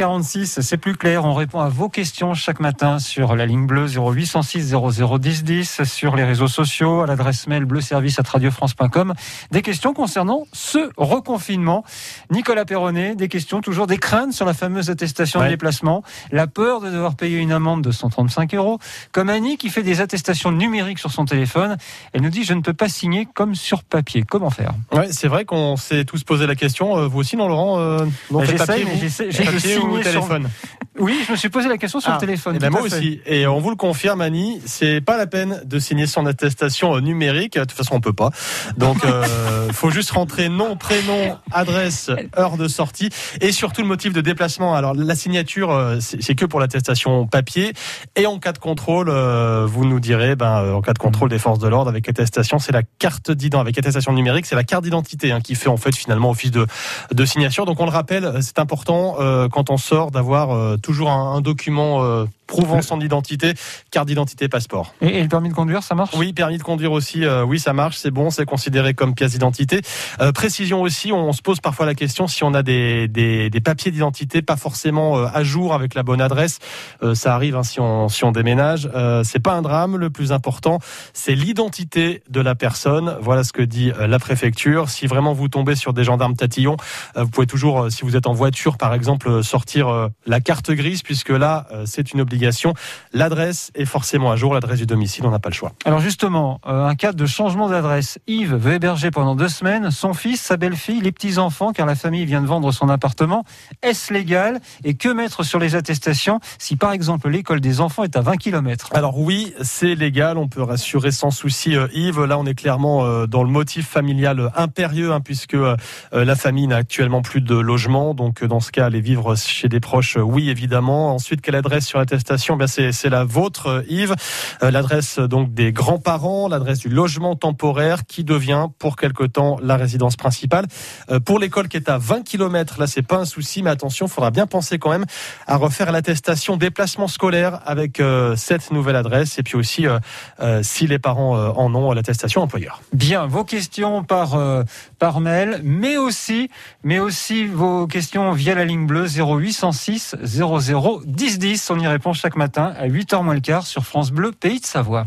46, c'est plus clair. On répond à vos questions chaque matin sur la ligne bleue 0806 0010 10 sur les réseaux sociaux, à l'adresse mail bleuservice à radiofrance.com. Des questions concernant ce reconfinement. Nicolas Perronnet, des questions, toujours des craintes sur la fameuse attestation de déplacement, la peur de devoir payer une amende de 135 euros. Comme Annie qui fait des attestations numériques sur son téléphone, elle nous dit je ne peux pas signer comme sur papier. Comment faire? Ouais, c'est vrai qu'on s'est tous posé la question. Euh, vous aussi, non, Laurent euh, non, papier, téléphone? Oui, je me suis posé la question sur le ah, téléphone. Et eh ben moi aussi. Et on vous le confirme, Annie, c'est pas la peine de signer son attestation euh, numérique. De toute façon, on peut pas. Donc, euh, faut juste rentrer nom, prénom, adresse, heure de sortie et surtout le motif de déplacement. Alors, la signature, euh, c'est que pour l'attestation papier. Et en cas de contrôle, euh, vous nous direz, ben, en cas de contrôle des forces de l'ordre avec attestation, c'est la carte d'identité. Avec attestation numérique, c'est la carte d'identité hein, qui fait en fait finalement office de, de signature. Donc, on le rappelle, c'est important quand on sort d'avoir toujours un, document euh, prouvant son identité, carte d'identité, passeport. Et, le permis de conduire, ça marche? Oui, permis de conduire aussi, euh, oui, ça marche, c'est bon, c'est considéré comme pièce d'identité. Euh, précision aussi, on, se pose parfois la question si on a des, des, des papiers d'identité pas forcément euh, à jour avec la bonne adresse. ça arrive hein, si, on, si on déménage. c'est pas un drame, le plus important, c'est l'identité de la personne. Voilà ce que dit la préfecture. Si vraiment vous tombez sur des gendarmes tatillons, vous pouvez toujours, si vous êtes en voiture par exemple, sortir la carte grise, puisque là, c'est une obligation L'adresse est forcément à jour, l'adresse du domicile, on n'a pas le choix. Alors justement, euh, un cas de changement d'adresse. Yves veut héberger pendant deux semaines son fils, sa belle-fille, les petits-enfants, car la famille vient de vendre son appartement. Est-ce légal Et que mettre sur les attestations si par exemple l'école des enfants est à 20 km Alors oui, c'est légal, on peut rassurer sans souci euh, Yves. Là, on est clairement euh, dans le motif familial impérieux, hein, puisque la famille n'a actuellement plus de logement. Donc dans ce cas, aller vivre chez des proches, oui évidemment. Ensuite, quelle adresse sur l'attestation? Ben c'est la vôtre, Yves. Euh, l'adresse donc des grands-parents, l'adresse du logement temporaire qui devient pour quelque temps la résidence principale. Euh, pour l'école qui est à 20 km, là c'est pas un souci, mais attention, il faudra bien penser quand même à refaire l'attestation déplacement scolaire avec euh, cette nouvelle adresse et puis aussi si les parents en ont l'attestation employeur. Bien, vos questions par par mail, mais aussi mais aussi vos questions via la ligne bleue 0806 00 10 10. On y répond chaque matin à 8h moins le quart sur France Bleu, Pays de Savoie.